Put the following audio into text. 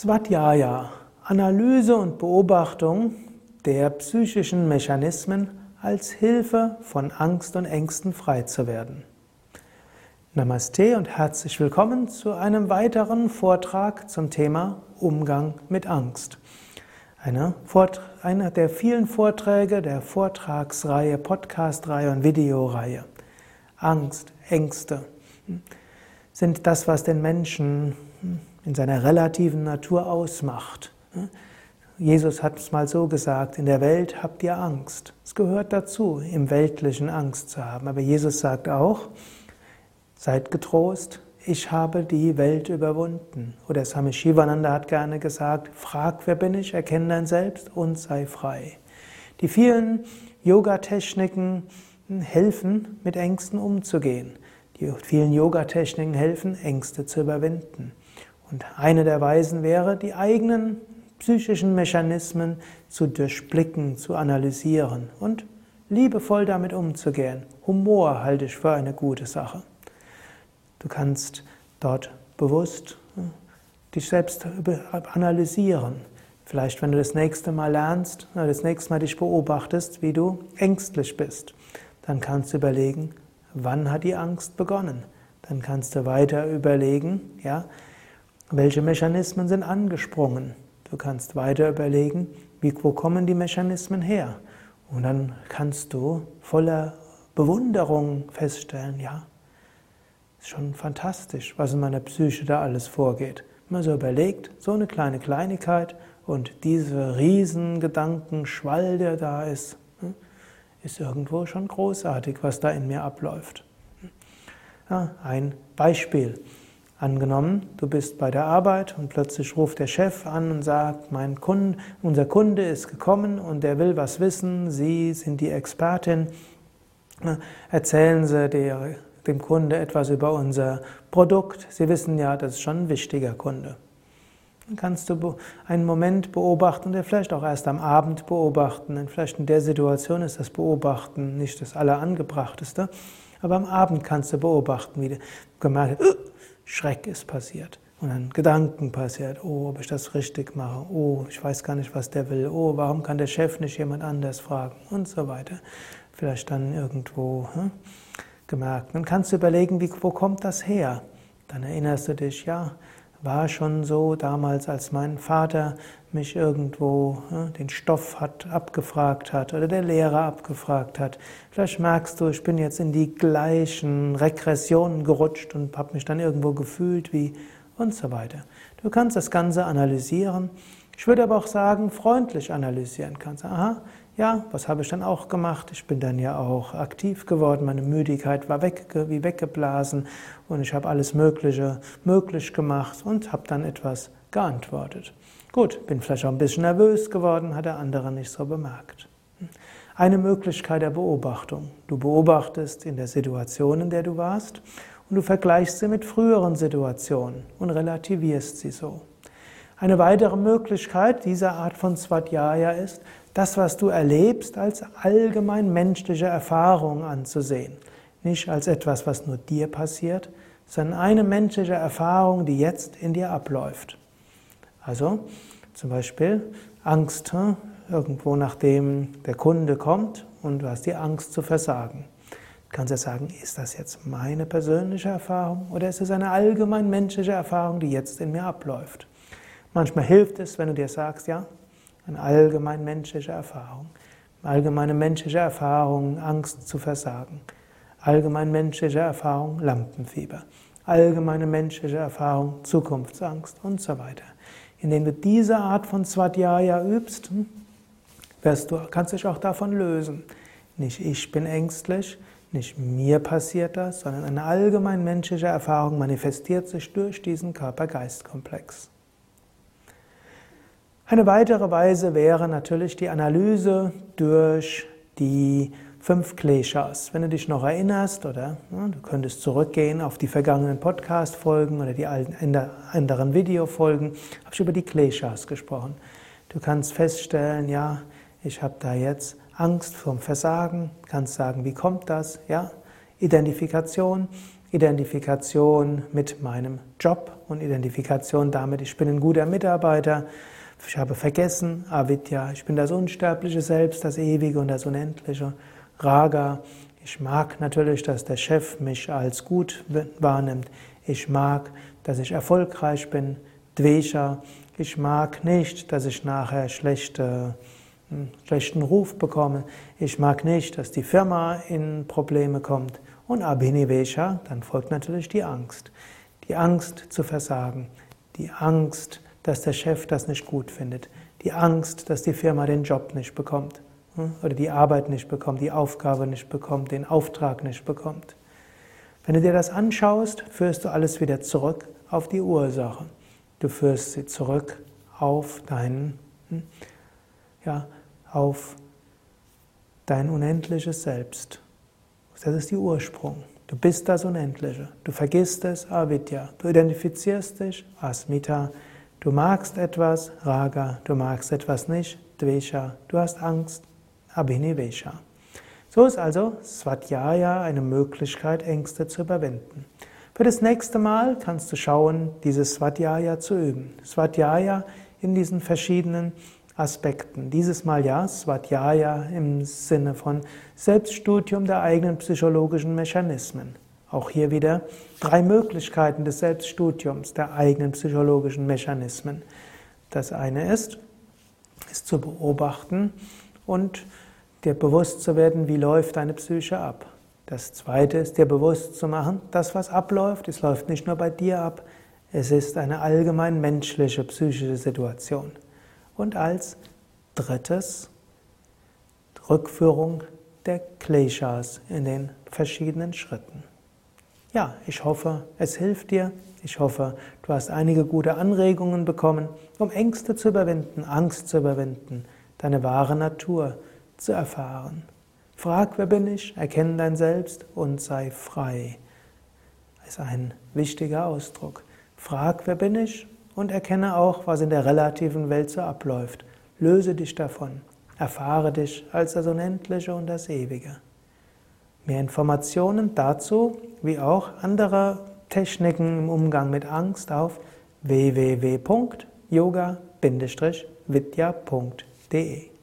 Svadhyaya, Analyse und Beobachtung der psychischen Mechanismen als Hilfe von Angst und Ängsten frei zu werden. Namaste und herzlich willkommen zu einem weiteren Vortrag zum Thema Umgang mit Angst. Eine einer der vielen Vorträge der Vortragsreihe, Podcastreihe und Videoreihe. Angst, Ängste sind das, was den Menschen in seiner relativen Natur ausmacht. Jesus hat es mal so gesagt, in der Welt habt ihr Angst. Es gehört dazu, im Weltlichen Angst zu haben. Aber Jesus sagt auch, seid getrost, ich habe die Welt überwunden. Oder Swami Shivananda hat gerne gesagt, frag, wer bin ich, erkenne dein Selbst und sei frei. Die vielen Yoga-Techniken helfen, mit Ängsten umzugehen. Die vielen Yoga-Techniken helfen, Ängste zu überwinden. Und eine der Weisen wäre, die eigenen psychischen Mechanismen zu durchblicken, zu analysieren und liebevoll damit umzugehen. Humor halte ich für eine gute Sache. Du kannst dort bewusst hm, dich selbst analysieren. Vielleicht, wenn du das nächste Mal lernst, das nächste Mal dich beobachtest, wie du ängstlich bist, dann kannst du überlegen, wann hat die Angst begonnen? Dann kannst du weiter überlegen, ja, welche Mechanismen sind angesprungen? Du kannst weiter überlegen, wie, wo kommen die Mechanismen her? Und dann kannst du voller Bewunderung feststellen, ja, ist schon fantastisch, was in meiner Psyche da alles vorgeht. Man so überlegt, so eine kleine Kleinigkeit und diese riesen Gedankenschwall, der da ist, hm, ist irgendwo schon großartig, was da in mir abläuft. Ja, ein Beispiel. Angenommen, du bist bei der Arbeit und plötzlich ruft der Chef an und sagt, mein Kunde, unser Kunde ist gekommen und der will was wissen, Sie sind die Expertin. Erzählen Sie der, dem Kunde etwas über unser Produkt. Sie wissen ja, das ist schon ein wichtiger Kunde. Dann kannst du einen Moment beobachten, der vielleicht auch erst am Abend beobachten. Denn vielleicht in der Situation ist das Beobachten nicht das Allerangebrachteste. Aber am Abend kannst du beobachten, wie du gemerkt hast, Schreck ist passiert. Und dann Gedanken passiert. Oh, ob ich das richtig mache. Oh, ich weiß gar nicht, was der will. Oh, warum kann der Chef nicht jemand anders fragen? Und so weiter. Vielleicht dann irgendwo hm, gemerkt. Dann kannst du überlegen, wie, wo kommt das her? Dann erinnerst du dich, ja, war schon so damals, als mein Vater mich irgendwo ja, den Stoff hat abgefragt hat oder der Lehrer abgefragt hat. Vielleicht merkst du, ich bin jetzt in die gleichen Regressionen gerutscht und habe mich dann irgendwo gefühlt wie und so weiter. Du kannst das Ganze analysieren. Ich würde aber auch sagen, freundlich analysieren kannst. Aha, ja, was habe ich dann auch gemacht? Ich bin dann ja auch aktiv geworden, meine Müdigkeit war weg, wie weggeblasen und ich habe alles Mögliche möglich gemacht und habe dann etwas geantwortet. Gut, bin vielleicht auch ein bisschen nervös geworden, hat der andere nicht so bemerkt. Eine Möglichkeit der Beobachtung. Du beobachtest in der Situation, in der du warst und du vergleichst sie mit früheren Situationen und relativierst sie so. Eine weitere Möglichkeit dieser Art von Svadhyaya ist, das, was du erlebst, als allgemein menschliche Erfahrung anzusehen. Nicht als etwas, was nur dir passiert, sondern eine menschliche Erfahrung, die jetzt in dir abläuft. Also zum Beispiel Angst, hm, irgendwo nachdem der Kunde kommt und du hast die Angst zu versagen. Du kannst ja sagen, ist das jetzt meine persönliche Erfahrung oder ist es eine allgemein menschliche Erfahrung, die jetzt in mir abläuft? Manchmal hilft es, wenn du dir sagst, ja, eine allgemein menschliche Erfahrung. Allgemeine menschliche Erfahrung, Angst zu versagen. Allgemein menschliche Erfahrung, Lampenfieber. Allgemeine menschliche Erfahrung, Zukunftsangst und so weiter. Indem du diese Art von Svadhyaya übst, hm, wirst du, kannst dich auch davon lösen. Nicht ich bin ängstlich, nicht mir passiert das, sondern eine allgemein menschliche Erfahrung manifestiert sich durch diesen Körper-Geist-Komplex. Eine weitere Weise wäre natürlich die Analyse durch die fünf Kleshas. Wenn du dich noch erinnerst oder ja, du könntest zurückgehen auf die vergangenen Podcast-Folgen oder die anderen Videofolgen, habe ich über die Kleshas gesprochen. Du kannst feststellen, ja, ich habe da jetzt Angst vom Versagen, kannst sagen, wie kommt das? Ja, Identifikation. Identifikation mit meinem Job und Identifikation damit, ich bin ein guter Mitarbeiter, ich habe vergessen, Avidya, ich bin das unsterbliche Selbst, das Ewige und das Unendliche, Raga, ich mag natürlich, dass der Chef mich als gut wahrnimmt, ich mag, dass ich erfolgreich bin, Dvesha, ich mag nicht, dass ich nachher schlechte schlechten Ruf bekomme. Ich mag nicht, dass die Firma in Probleme kommt. Und Abhinivesha, dann folgt natürlich die Angst. Die Angst zu versagen. Die Angst, dass der Chef das nicht gut findet. Die Angst, dass die Firma den Job nicht bekommt. Hm? Oder die Arbeit nicht bekommt, die Aufgabe nicht bekommt, den Auftrag nicht bekommt. Wenn du dir das anschaust, führst du alles wieder zurück auf die Ursache. Du führst sie zurück auf deinen, hm? ja, auf dein unendliches Selbst. Das ist die Ursprung. Du bist das Unendliche. Du vergisst es, Avidya. Du identifizierst dich, Asmita. Du magst etwas, Raga. Du magst etwas nicht, Dvesha. Du hast Angst, Abhinivesha. So ist also Swadhyaya eine Möglichkeit, Ängste zu überwinden. Für das nächste Mal kannst du schauen, dieses Swadhyaya zu üben. Swadhyaya in diesen verschiedenen Aspekten. Dieses Mal ja, Svadhyaya im Sinne von Selbststudium der eigenen psychologischen Mechanismen. Auch hier wieder drei Möglichkeiten des Selbststudiums der eigenen psychologischen Mechanismen. Das eine ist, ist zu beobachten und dir bewusst zu werden, wie läuft deine Psyche ab. Das zweite ist, dir bewusst zu machen, das, was abläuft, es läuft nicht nur bei dir ab, es ist eine allgemein menschliche psychische Situation. Und als drittes Rückführung der Kleshas in den verschiedenen Schritten. Ja, ich hoffe, es hilft dir. Ich hoffe, du hast einige gute Anregungen bekommen, um Ängste zu überwinden, Angst zu überwinden, deine wahre Natur zu erfahren. Frag, wer bin ich, erkenne dein Selbst und sei frei. Das ist ein wichtiger Ausdruck. Frag, wer bin ich und erkenne auch, was in der relativen Welt so abläuft. Löse dich davon. Erfahre dich als das Unendliche und das Ewige. Mehr Informationen dazu, wie auch andere Techniken im Umgang mit Angst auf www.yoga-vidya.de